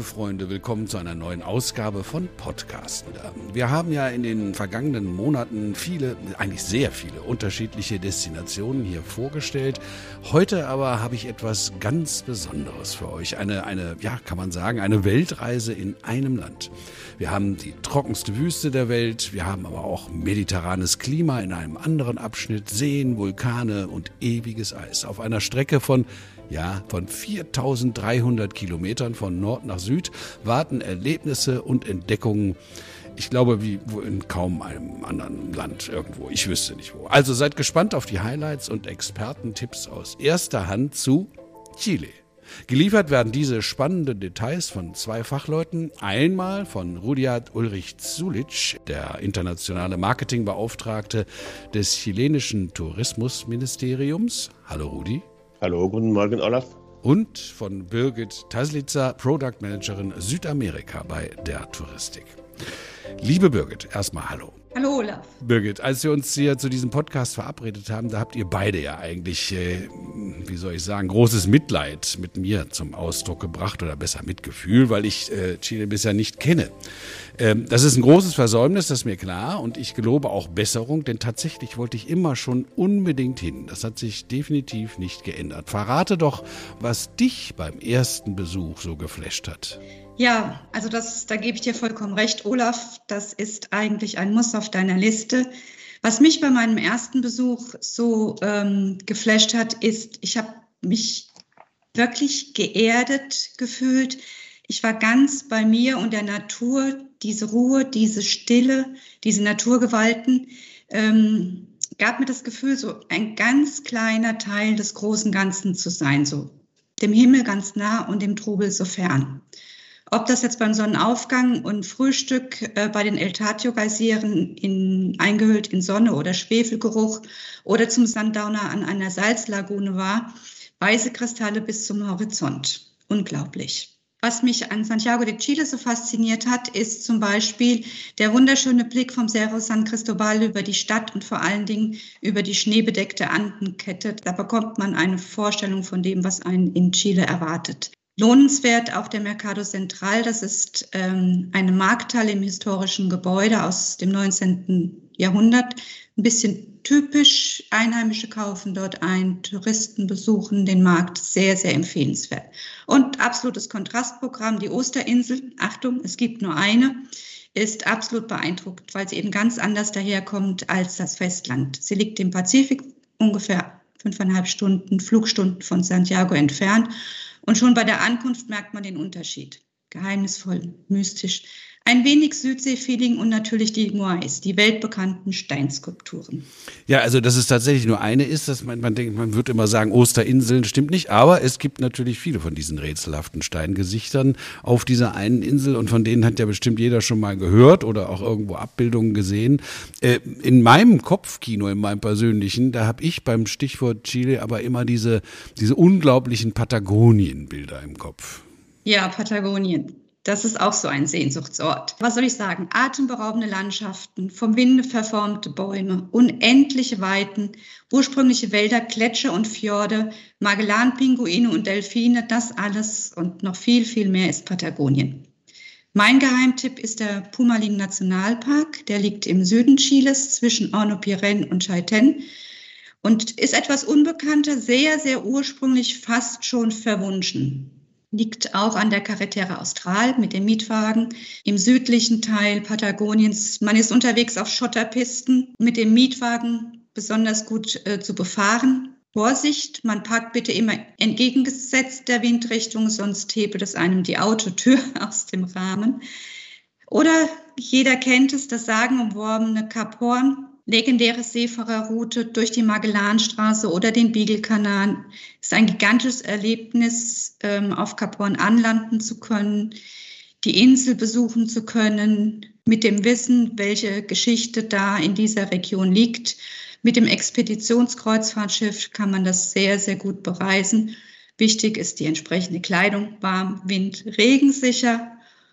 liebe Freunde, willkommen zu einer neuen Ausgabe von Podcasten. Wir haben ja in den vergangenen Monaten viele, eigentlich sehr viele unterschiedliche Destinationen hier vorgestellt. Heute aber habe ich etwas ganz Besonderes für euch. Eine, eine, ja, kann man sagen, eine Weltreise in einem Land. Wir haben die trockenste Wüste der Welt, wir haben aber auch mediterranes Klima in einem anderen Abschnitt, Seen, Vulkane und ewiges Eis. Auf einer Strecke von ja, von 4300 Kilometern von Nord nach Süd warten Erlebnisse und Entdeckungen. Ich glaube, wie in kaum einem anderen Land irgendwo. Ich wüsste nicht wo. Also seid gespannt auf die Highlights und Expertentipps aus erster Hand zu Chile. Geliefert werden diese spannenden Details von zwei Fachleuten. Einmal von Rudyard Ulrich Zulic, der internationale Marketingbeauftragte des chilenischen Tourismusministeriums. Hallo Rudi. Hallo, guten Morgen, Olaf. Und von Birgit Taslitzer, Product Managerin Südamerika bei der Touristik. Liebe Birgit, erstmal Hallo. Hallo Olaf. Birgit, als wir uns hier zu diesem Podcast verabredet haben, da habt ihr beide ja eigentlich, äh, wie soll ich sagen, großes Mitleid mit mir zum Ausdruck gebracht oder besser Mitgefühl, weil ich äh, Chile bisher nicht kenne. Ähm, das ist ein großes Versäumnis, das ist mir klar und ich gelobe auch Besserung, denn tatsächlich wollte ich immer schon unbedingt hin. Das hat sich definitiv nicht geändert. Verrate doch, was dich beim ersten Besuch so geflasht hat. Ja, also das, da gebe ich dir vollkommen recht, Olaf. Das ist eigentlich ein Muss auf deiner Liste. Was mich bei meinem ersten Besuch so ähm, geflasht hat, ist, ich habe mich wirklich geerdet gefühlt. Ich war ganz bei mir und der Natur, diese Ruhe, diese Stille, diese Naturgewalten, ähm, gab mir das Gefühl, so ein ganz kleiner Teil des großen Ganzen zu sein, so dem Himmel ganz nah und dem Trubel so fern. Ob das jetzt beim Sonnenaufgang und Frühstück äh, bei den El Tatio-Geyseren in, eingehüllt in Sonne oder Schwefelgeruch oder zum Sundowner an einer Salzlagune war, weiße Kristalle bis zum Horizont. Unglaublich. Was mich an Santiago de Chile so fasziniert hat, ist zum Beispiel der wunderschöne Blick vom Cerro San Cristobal über die Stadt und vor allen Dingen über die schneebedeckte Andenkette. Da bekommt man eine Vorstellung von dem, was einen in Chile erwartet. Lohnenswert auch der Mercado Central. Das ist ähm, eine Markthalle im historischen Gebäude aus dem 19. Jahrhundert. Ein bisschen typisch. Einheimische kaufen dort ein, Touristen besuchen den Markt. Sehr, sehr empfehlenswert. Und absolutes Kontrastprogramm, die Osterinsel. Achtung, es gibt nur eine ist absolut beeindruckt, weil sie eben ganz anders daherkommt als das Festland. Sie liegt im Pazifik, ungefähr fünfeinhalb Stunden, Flugstunden von Santiago entfernt und schon bei der Ankunft merkt man den Unterschied. Geheimnisvoll, mystisch, ein wenig Südsee-Feeling und natürlich die Moais, die weltbekannten Steinskulpturen. Ja, also dass es tatsächlich nur eine ist, dass man, man denkt, man würde immer sagen, Osterinseln stimmt nicht, aber es gibt natürlich viele von diesen rätselhaften Steingesichtern auf dieser einen Insel und von denen hat ja bestimmt jeder schon mal gehört oder auch irgendwo Abbildungen gesehen. Äh, in meinem Kopfkino, in meinem persönlichen, da habe ich beim Stichwort Chile aber immer diese, diese unglaublichen Patagonien-Bilder im Kopf. Ja, Patagonien. Das ist auch so ein Sehnsuchtsort. Was soll ich sagen? Atemberaubende Landschaften, vom Winde verformte Bäume, unendliche Weiten, ursprüngliche Wälder, Gletscher und Fjorde, Magellan-Pinguine und Delfine, das alles und noch viel, viel mehr ist Patagonien. Mein Geheimtipp ist der Pumalin Nationalpark. Der liegt im Süden Chiles zwischen Horno-Pirén und Chaitén und ist etwas unbekannter, sehr, sehr ursprünglich fast schon verwunschen liegt auch an der Carretera Austral mit dem Mietwagen im südlichen Teil Patagoniens. Man ist unterwegs auf Schotterpisten mit dem Mietwagen besonders gut äh, zu befahren. Vorsicht, man parkt bitte immer entgegengesetzt der Windrichtung, sonst hebelt es einem die Autotür aus dem Rahmen. Oder jeder kennt es, das sagenumworbene Kap Horn legendäre Seefahrerroute durch die Magellanstraße oder den Beagle-Kanal. ist ein gigantisches Erlebnis, ähm, auf Kap Horn anlanden zu können, die Insel besuchen zu können, mit dem Wissen, welche Geschichte da in dieser Region liegt. Mit dem Expeditionskreuzfahrtschiff kann man das sehr, sehr gut bereisen. Wichtig ist die entsprechende Kleidung, warm, Wind, regensicher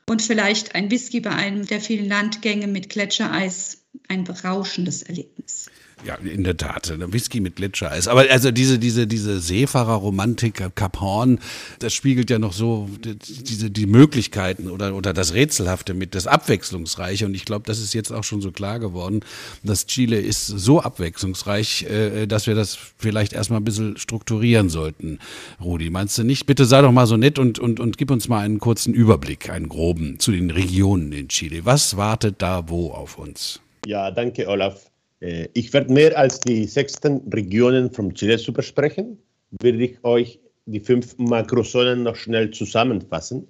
und vielleicht ein Whisky bei einem der vielen Landgänge mit Gletschereis ein berauschendes Erlebnis. Ja, in der Tat. Whisky mit Gletschereis. Aber also diese, diese, diese Seefahrerromantik, Cap Horn, das spiegelt ja noch so diese, die Möglichkeiten oder, oder das Rätselhafte mit, das Abwechslungsreiche. Und ich glaube, das ist jetzt auch schon so klar geworden, dass Chile ist so abwechslungsreich, äh, dass wir das vielleicht erstmal ein bisschen strukturieren sollten. Rudi, meinst du nicht? Bitte sei doch mal so nett und, und, und gib uns mal einen kurzen Überblick, einen groben zu den Regionen in Chile. Was wartet da wo auf uns? Ja, danke, Olaf. Äh, ich werde mehr als die 16 Regionen von Chile zu besprechen, würde ich euch die fünf Makrozonen noch schnell zusammenfassen.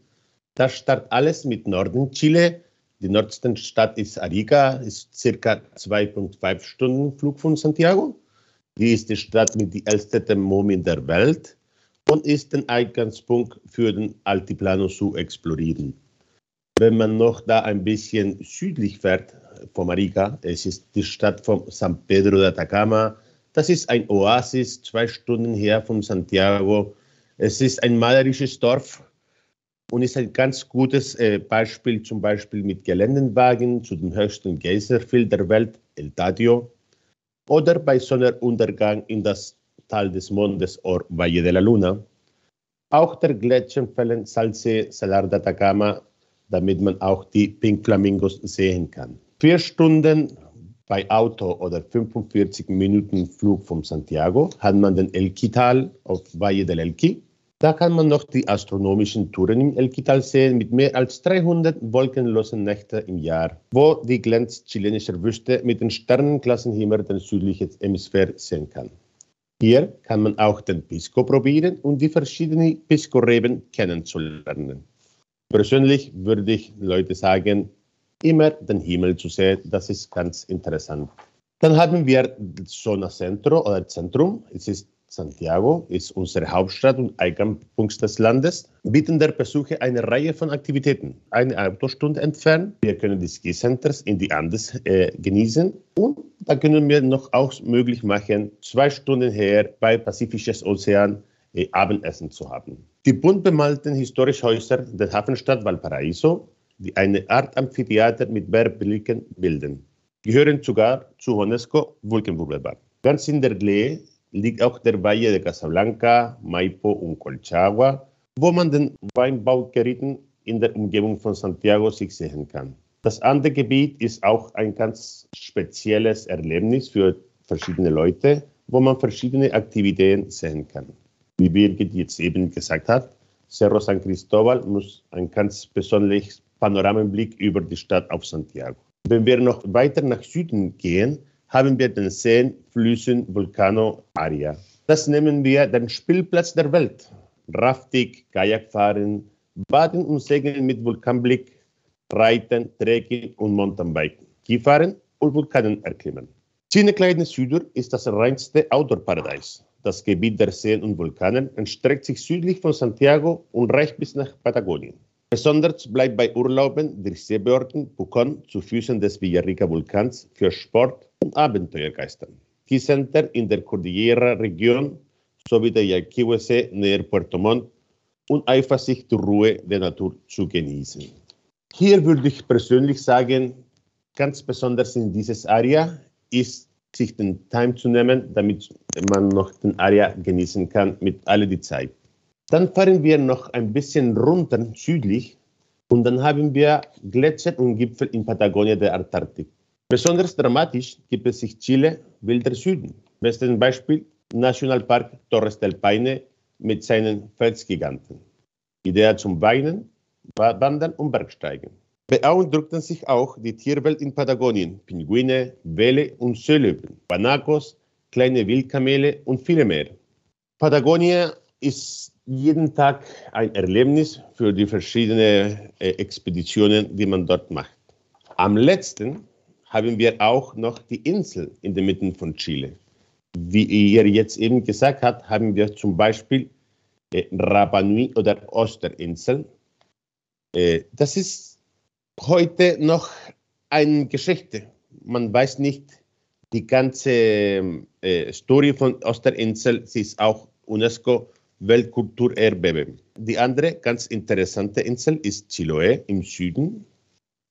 Das startet alles mit Norden Chile. Die nördlichste Stadt ist Arica, ist circa 2,5 Stunden Flug von Santiago. Die ist die Stadt mit den ältesten Thermomin der Welt und ist ein Eingangspunkt für den Altiplano zu explorieren. Wenn man noch da ein bisschen südlich fährt, von Marica. Es ist die Stadt von San Pedro de Atacama. Das ist ein Oasis, zwei Stunden her von Santiago. Es ist ein malerisches Dorf und ist ein ganz gutes äh, Beispiel, zum Beispiel mit Geländenwagen zu dem höchsten Geyserfeld der Welt, El Tadio, oder bei Sonnenuntergang in das Tal des Mondes or Valle de la Luna. Auch der Gletscherfällen Salse Salar de Atacama, damit man auch die Pink Flamingos sehen kann vier Stunden bei Auto oder 45 Minuten Flug von Santiago hat man den Elquital auf Valle del Elqui. Da kann man noch die astronomischen Touren im Elquital sehen mit mehr als 300 wolkenlosen Nächten im Jahr, wo die Glänz chilenischer Wüste mit den Sternenklassenhimmel den südlichen Hemisphäre sehen kann. Hier kann man auch den Pisco probieren und die verschiedenen Pisco-Reben kennenzulernen. Persönlich würde ich Leute sagen, immer den Himmel zu sehen. Das ist ganz interessant. Dann haben wir Zona Centro oder Zentrum. Es ist Santiago, ist unsere Hauptstadt und Eingangspunkt des Landes. Bieten der Besucher eine Reihe von Aktivitäten. Eine Autostunde entfernt. Wir können die Ski-Centers in die Andes äh, genießen. Und da können wir noch auch möglich machen, zwei Stunden her bei Pazifisches Ozean äh, Abendessen zu haben. Die bunt bemalten historischen Häuser der Hafenstadt Valparaiso die eine Art Amphitheater mit Bergblicken bilden, gehören sogar zu UNESCO Vulkenweltbahn. Ganz in der Nähe liegt auch der Valle de Casablanca, Maipo und Colchagua, wo man den Weinbaugeräten in der Umgebung von Santiago sich sehen kann. Das andere Gebiet ist auch ein ganz spezielles Erlebnis für verschiedene Leute, wo man verschiedene Aktivitäten sehen kann. Wie Birgit jetzt eben gesagt hat, Cerro San Cristóbal muss ein ganz besonderes Panoramenblick über die Stadt auf Santiago. Wenn wir noch weiter nach Süden gehen, haben wir den Seen, Flüssen, Vulcano, Aria. Das nennen wir den Spielplatz der Welt. Rafting, Kajakfahren, Baden und Segeln mit Vulkanblick, Reiten, Trekking und Mountainbiken, Skifahren und Vulkanen erklimmen. Chine Kleine Süder ist das reinste Outdoor-Paradies. Das Gebiet der Seen und Vulkanen erstreckt sich südlich von Santiago und reicht bis nach Patagonien. Besonders bleibt bei Urlauben der Seebehörden Pucón zu Füßen des Villarrica-Vulkans für Sport und Abenteuergeistern. Center in der Cordillera-Region sowie der Yaquihue-See näher Puerto Montt und einfach sich die Ruhe der Natur zu genießen. Hier würde ich persönlich sagen, ganz besonders in dieses Area ist sich den Time zu nehmen, damit man noch den Area genießen kann mit all die Zeit. Dann fahren wir noch ein bisschen runter südlich und dann haben wir Gletscher und Gipfel in Patagonien der Antarktik. Besonders dramatisch gibt es sich Chile, wilder Süden. Bestes Beispiel Nationalpark Torres del Paine mit seinen Felsgiganten. Idee zum Weinen, Wandern und Bergsteigen. Beeindruckten sich auch die Tierwelt in Patagonien, Pinguine, Welle und Seelöwen, Banacos, kleine Wildkamele und viele mehr. Patagonia ist jeden Tag ein Erlebnis für die verschiedenen äh, Expeditionen, die man dort macht. Am letzten haben wir auch noch die Insel in der Mitte von Chile. Wie ihr jetzt eben gesagt habt, haben wir zum Beispiel äh, Rapa Nui oder Osterinsel. Äh, das ist heute noch eine Geschichte. Man weiß nicht die ganze äh, Story von Osterinsel. Sie ist auch UNESCO Weltkulturerbe. Die andere ganz interessante Insel ist Chiloé im Süden,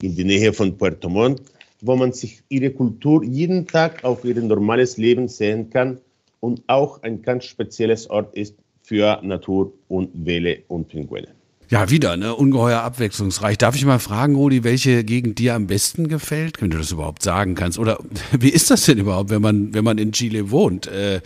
in der Nähe von Puerto Montt. wo man sich ihre Kultur jeden Tag auf ihr normales Leben sehen kann und auch ein ganz spezielles Ort ist für Natur und Welle und Pinguine. Ja, wieder, ne? Ungeheuer abwechslungsreich. Darf ich mal fragen, Rudi, welche Gegend dir am besten gefällt? Wenn du das überhaupt sagen kannst. Oder wie ist das denn überhaupt, wenn man, wenn man in Chile wohnt? Äh, äh,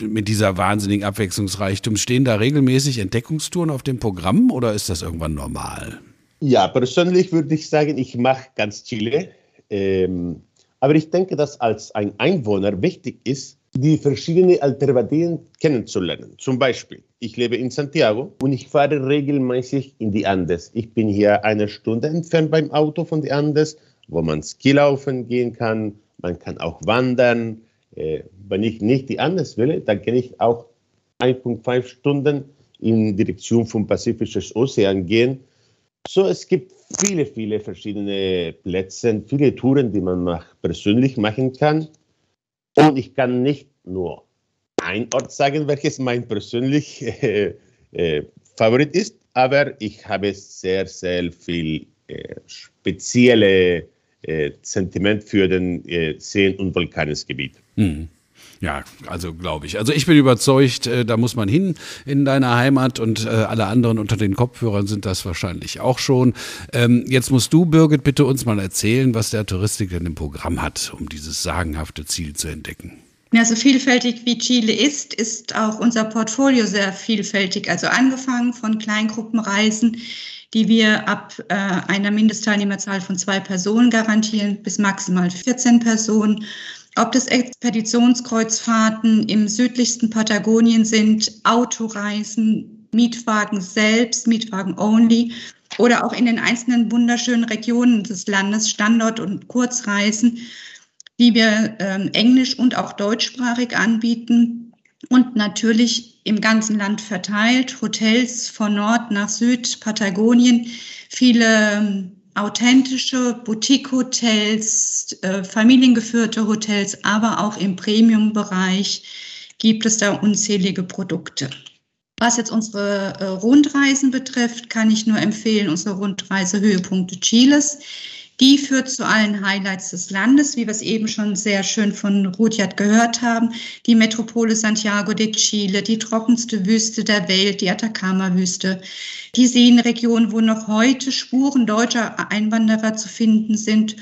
mit dieser wahnsinnigen Abwechslungsreichtum. Stehen da regelmäßig Entdeckungstouren auf dem Programm oder ist das irgendwann normal? Ja, persönlich würde ich sagen, ich mache ganz Chile. Ähm, aber ich denke, dass als ein Einwohner wichtig ist, die verschiedenen Alternativen kennenzulernen. Zum Beispiel, ich lebe in Santiago und ich fahre regelmäßig in die Andes. Ich bin hier eine Stunde entfernt beim Auto von den Andes, wo man Skilaufen gehen kann, man kann auch wandern. Äh, wenn ich nicht die Andes will, dann kann ich auch 1,5 Stunden in Direktion vom Pazifischen Ozean gehen. So, es gibt viele, viele verschiedene Plätze, viele Touren, die man persönlich machen kann. Und ich kann nicht nur ein Ort sagen, welches mein persönlich äh, äh, Favorit ist, aber ich habe sehr, sehr viel äh, spezielle äh, Sentiment für den äh, Seen- und Vulkanesgebiet. Mhm. Ja, also glaube ich. Also ich bin überzeugt, äh, da muss man hin in deiner Heimat und äh, alle anderen unter den Kopfhörern sind das wahrscheinlich auch schon. Ähm, jetzt musst du, Birgit, bitte uns mal erzählen, was der Touristik denn im Programm hat, um dieses sagenhafte Ziel zu entdecken. Ja, so vielfältig wie Chile ist, ist auch unser Portfolio sehr vielfältig. Also angefangen von Kleingruppenreisen, die wir ab äh, einer Mindestteilnehmerzahl von zwei Personen garantieren, bis maximal 14 Personen ob das Expeditionskreuzfahrten im südlichsten Patagonien sind, Autoreisen, Mietwagen selbst, Mietwagen only oder auch in den einzelnen wunderschönen Regionen des Landes, Standort- und Kurzreisen, die wir äh, englisch und auch deutschsprachig anbieten und natürlich im ganzen Land verteilt, Hotels von Nord nach Süd, Patagonien, viele ähm, authentische Boutique-Hotels, äh, familiengeführte Hotels, aber auch im Premium-Bereich gibt es da unzählige Produkte. Was jetzt unsere äh, Rundreisen betrifft, kann ich nur empfehlen, unsere Rundreise Höhepunkte Chiles. Die führt zu allen Highlights des Landes, wie wir es eben schon sehr schön von Rudyard gehört haben. Die Metropole Santiago de Chile, die trockenste Wüste der Welt, die Atacama-Wüste. Die Seenregion, wo noch heute Spuren deutscher Einwanderer zu finden sind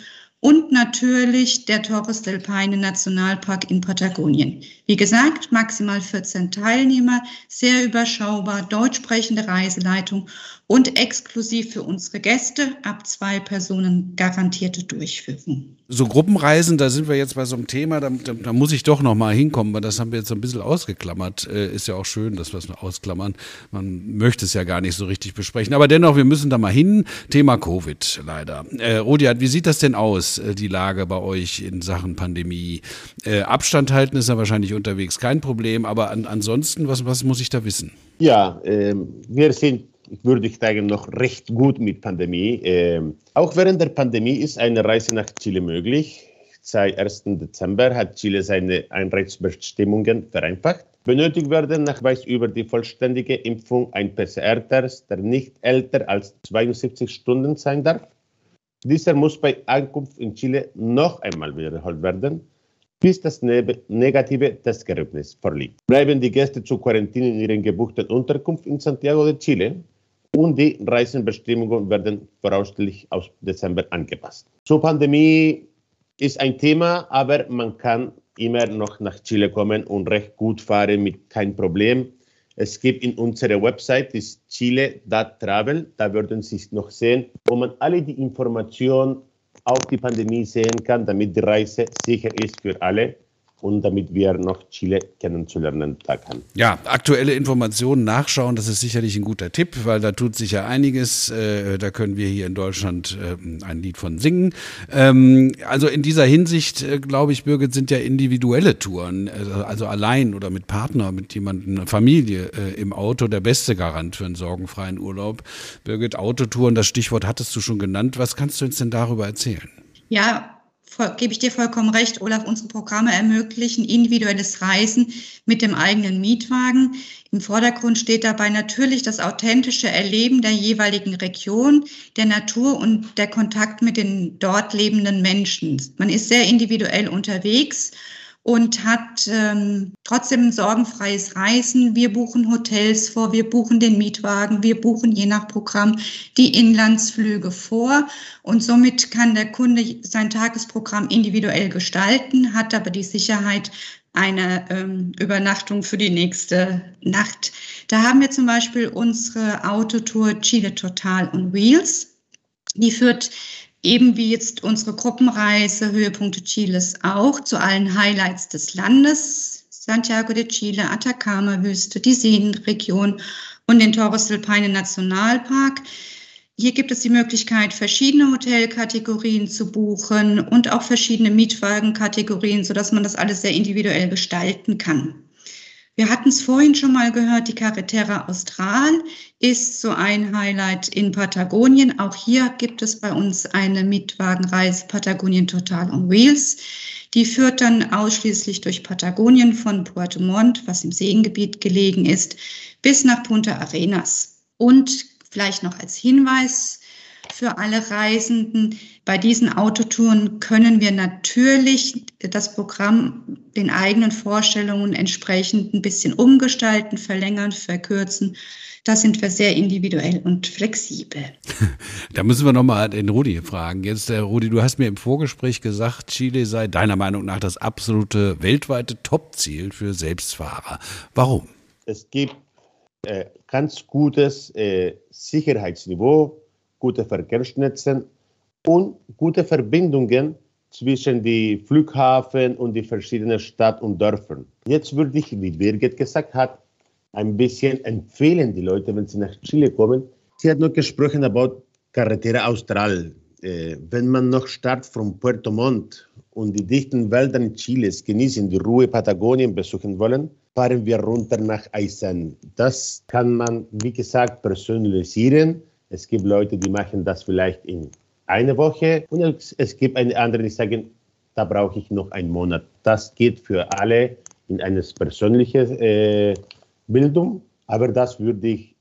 und natürlich der Torres del Paine Nationalpark in Patagonien. Wie gesagt, maximal 14 Teilnehmer, sehr überschaubar, deutsch sprechende Reiseleitung und exklusiv für unsere Gäste ab zwei Personen garantierte Durchführung. So Gruppenreisen, da sind wir jetzt bei so einem Thema, da, da, da muss ich doch noch mal hinkommen, weil das haben wir jetzt so ein bisschen ausgeklammert. Äh, ist ja auch schön, dass wir es noch ausklammern. Man möchte es ja gar nicht so richtig besprechen. Aber dennoch, wir müssen da mal hin. Thema Covid leider. Äh, Rodiat, wie sieht das denn aus, äh, die Lage bei euch in Sachen Pandemie? Äh, Abstand halten ist ja wahrscheinlich unterwegs kein Problem, aber an, ansonsten, was, was muss ich da wissen? Ja, ähm, wir sind würde ich sagen, noch recht gut mit Pandemie. Ähm, auch während der Pandemie ist eine Reise nach Chile möglich. Seit 1. Dezember hat Chile seine Einreisebestimmungen vereinfacht. Benötigt werden Nachweis über die vollständige Impfung ein PCR-Test, der nicht älter als 72 Stunden sein darf. Dieser muss bei Ankunft in Chile noch einmal wiederholt werden, bis das ne-, negative Testergebnis vorliegt. Bleiben die Gäste zur Quarantäne in ihren gebuchten Unterkunft in Santiago de Chile, und die Reisenbestimmungen werden voraussichtlich aus Dezember angepasst. Zur Pandemie ist ein Thema, aber man kann immer noch nach Chile kommen und recht gut fahren mit kein Problem. Es gibt in unserer Website ist chile.travel, da würden Sie noch sehen, wo man alle die Informationen auf die Pandemie sehen kann, damit die Reise sicher ist für alle und damit wir noch Chile kennenzulernen da kann. Ja, aktuelle Informationen nachschauen, das ist sicherlich ein guter Tipp, weil da tut sich ja einiges. Äh, da können wir hier in Deutschland äh, ein Lied von singen. Ähm, also in dieser Hinsicht, äh, glaube ich, Birgit, sind ja individuelle Touren, also, also allein oder mit Partner, mit jemandem, einer Familie äh, im Auto der beste Garant für einen sorgenfreien Urlaub. Birgit, Autotouren, das Stichwort hattest du schon genannt. Was kannst du uns denn darüber erzählen? Ja, gebe ich dir vollkommen recht, Olaf, unsere Programme ermöglichen individuelles Reisen mit dem eigenen Mietwagen. Im Vordergrund steht dabei natürlich das authentische Erleben der jeweiligen Region, der Natur und der Kontakt mit den dort lebenden Menschen. Man ist sehr individuell unterwegs und hat ähm, trotzdem sorgenfreies Reisen. Wir buchen Hotels vor, wir buchen den Mietwagen, wir buchen je nach Programm die Inlandsflüge vor und somit kann der Kunde sein Tagesprogramm individuell gestalten, hat aber die Sicherheit eine ähm, Übernachtung für die nächste Nacht. Da haben wir zum Beispiel unsere Autotour Chile Total on Wheels. Die führt eben wie jetzt unsere Gruppenreise Höhepunkte Chiles auch zu allen Highlights des Landes, Santiago de Chile, Atacama-Wüste, die Seenregion und den Torres del Paine Nationalpark. Hier gibt es die Möglichkeit, verschiedene Hotelkategorien zu buchen und auch verschiedene Mietwagenkategorien, sodass man das alles sehr individuell gestalten kann. Wir hatten es vorhin schon mal gehört, die Carretera Austral ist so ein Highlight in Patagonien. Auch hier gibt es bei uns eine Mietwagenreise Patagonien Total on Wheels. Die führt dann ausschließlich durch Patagonien von Puerto Montt, was im Seengebiet gelegen ist, bis nach Punta Arenas. Und vielleicht noch als Hinweis, für alle Reisenden. Bei diesen Autotouren können wir natürlich das Programm den eigenen Vorstellungen entsprechend ein bisschen umgestalten, verlängern, verkürzen. Da sind wir sehr individuell und flexibel. Da müssen wir nochmal den Rudi fragen. Jetzt, der Rudi, du hast mir im Vorgespräch gesagt, Chile sei deiner Meinung nach das absolute weltweite Topziel für Selbstfahrer. Warum? Es gibt äh, ganz gutes äh, Sicherheitsniveau gute Verkehrsnetze und gute Verbindungen zwischen die Flughafen und die verschiedenen Städten und Dörfern. Jetzt würde ich, wie Birgit gesagt hat, ein bisschen empfehlen, die Leute, wenn sie nach Chile kommen. Sie hat noch gesprochen über Carretera Austral. Äh, wenn man noch startet von Puerto Montt und die dichten Wälder Chiles genießen, die Ruhe Patagonien besuchen wollen, fahren wir runter nach Aysén. Das kann man, wie gesagt, personalisieren es gibt Leute, die machen das vielleicht in einer Woche und es gibt eine andere, die sagen, da brauche ich noch einen Monat. Das geht für alle in eine persönliche äh, Bildung, aber das würde ich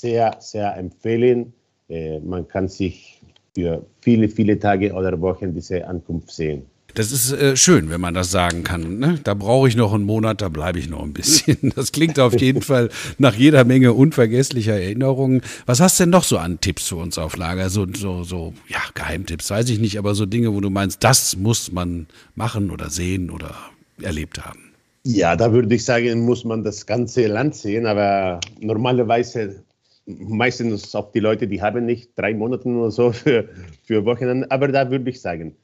sehr, sehr empfehlen. Äh, man kann sich für viele, viele Tage oder Wochen diese Ankunft sehen. Das ist äh, schön, wenn man das sagen kann. Ne? Da brauche ich noch einen Monat, da bleibe ich noch ein bisschen. Das klingt auf jeden Fall nach jeder Menge unvergesslicher Erinnerungen. Was hast denn noch so an Tipps für uns auf Lager? So, so, so, ja, Geheimtipps, weiß ich nicht, aber so Dinge, wo du meinst, das muss man machen oder sehen oder erlebt haben. Ja, da würde ich sagen, muss man das ganze Land sehen, aber normalerweise meistens auch die Leute, die haben nicht drei Monate oder so für, für Wochenende, aber da würde ich sagen,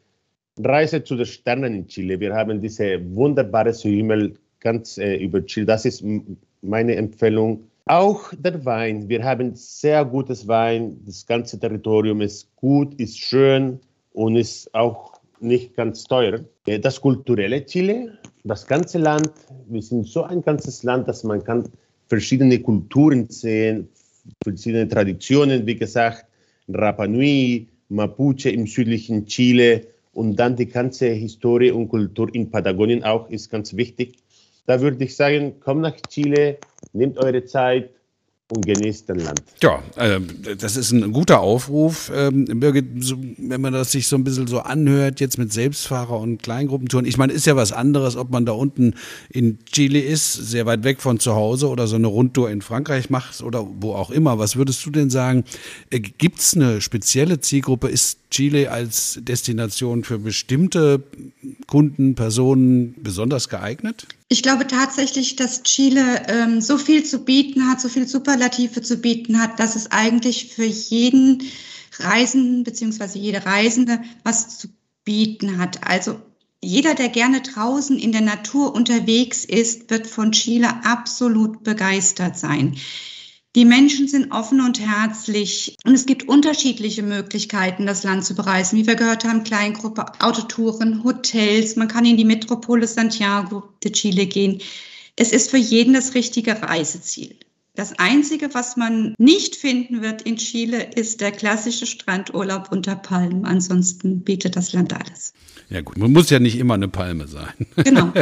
Reise zu den Sternen in Chile. Wir haben diese wunderbare Himmel ganz äh, über Chile. Das ist meine Empfehlung. Auch der Wein. Wir haben sehr gutes Wein. Das ganze Territorium ist gut, ist schön und ist auch nicht ganz teuer. Äh, das kulturelle Chile, das ganze Land. Wir sind so ein ganzes Land, dass man kann verschiedene Kulturen sehen, verschiedene Traditionen, wie gesagt, Rapa Nui, Mapuche im südlichen Chile und dann die ganze Historie und Kultur in Patagonien auch ist ganz wichtig. Da würde ich sagen, kommt nach Chile, nehmt eure Zeit, und genießt das Land. Ja, äh, das ist ein guter Aufruf. Ähm, Birgit, so, wenn man das sich so ein bisschen so anhört, jetzt mit Selbstfahrer und Kleingruppentouren. Ich meine, ist ja was anderes, ob man da unten in Chile ist, sehr weit weg von zu Hause oder so eine Rundtour in Frankreich macht oder wo auch immer. Was würdest du denn sagen? Äh, Gibt es eine spezielle Zielgruppe? Ist Chile als Destination für bestimmte Kunden, Personen besonders geeignet? Ich glaube tatsächlich, dass Chile ähm, so viel zu bieten hat, so viel Superlative zu bieten hat, dass es eigentlich für jeden Reisenden bzw. jede Reisende was zu bieten hat. Also jeder, der gerne draußen in der Natur unterwegs ist, wird von Chile absolut begeistert sein. Die Menschen sind offen und herzlich und es gibt unterschiedliche Möglichkeiten, das Land zu bereisen. Wie wir gehört haben, Kleingruppe, Autotouren, Hotels. Man kann in die Metropole Santiago de Chile gehen. Es ist für jeden das richtige Reiseziel. Das Einzige, was man nicht finden wird in Chile, ist der klassische Strandurlaub unter Palmen. Ansonsten bietet das Land alles. Ja gut, man muss ja nicht immer eine Palme sein. Genau.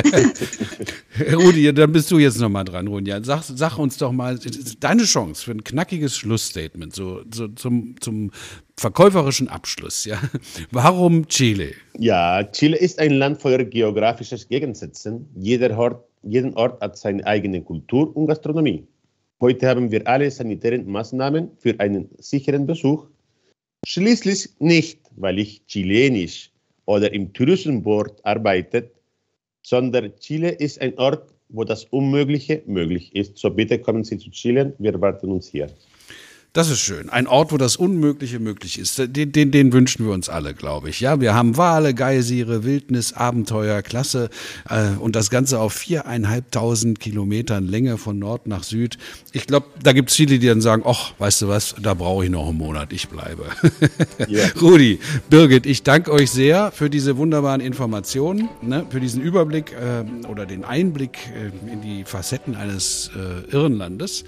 Rudi, dann bist du jetzt nochmal dran, Rudi. Sag, sag, uns doch mal, deine Chance für ein knackiges Schlussstatement, so, so zum, zum verkäuferischen Abschluss. Ja. Warum Chile? Ja, Chile ist ein Land voller geografischer Gegensätze. Jeder Ort, jeden Ort hat seine eigene Kultur und Gastronomie. Heute haben wir alle sanitären Maßnahmen für einen sicheren Besuch. Schließlich nicht, weil ich chilenisch oder im Tourismusboard arbeitet, sondern Chile ist ein Ort, wo das Unmögliche möglich ist. So bitte kommen Sie zu Chile, wir warten uns hier. Das ist schön. Ein Ort, wo das Unmögliche möglich ist. Den, den, den wünschen wir uns alle, glaube ich. Ja, wir haben Wale, Geysire, Wildnis, Abenteuer, Klasse äh, und das Ganze auf viereinhalbtausend Kilometern Länge von Nord nach Süd. Ich glaube, da gibt es viele, die dann sagen, ach, weißt du was, da brauche ich noch einen Monat, ich bleibe. Yeah. Rudi, Birgit, ich danke euch sehr für diese wunderbaren Informationen, ne, für diesen Überblick äh, oder den Einblick äh, in die Facetten eines äh, Irrenlandes.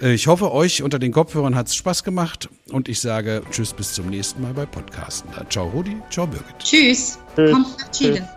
Äh, ich hoffe, euch unter den Kopfhörern hat es Spaß gemacht und ich sage Tschüss bis zum nächsten Mal bei Podcasten. Ciao Rudi, ciao Birgit. Tschüss. Kommt nach Chile.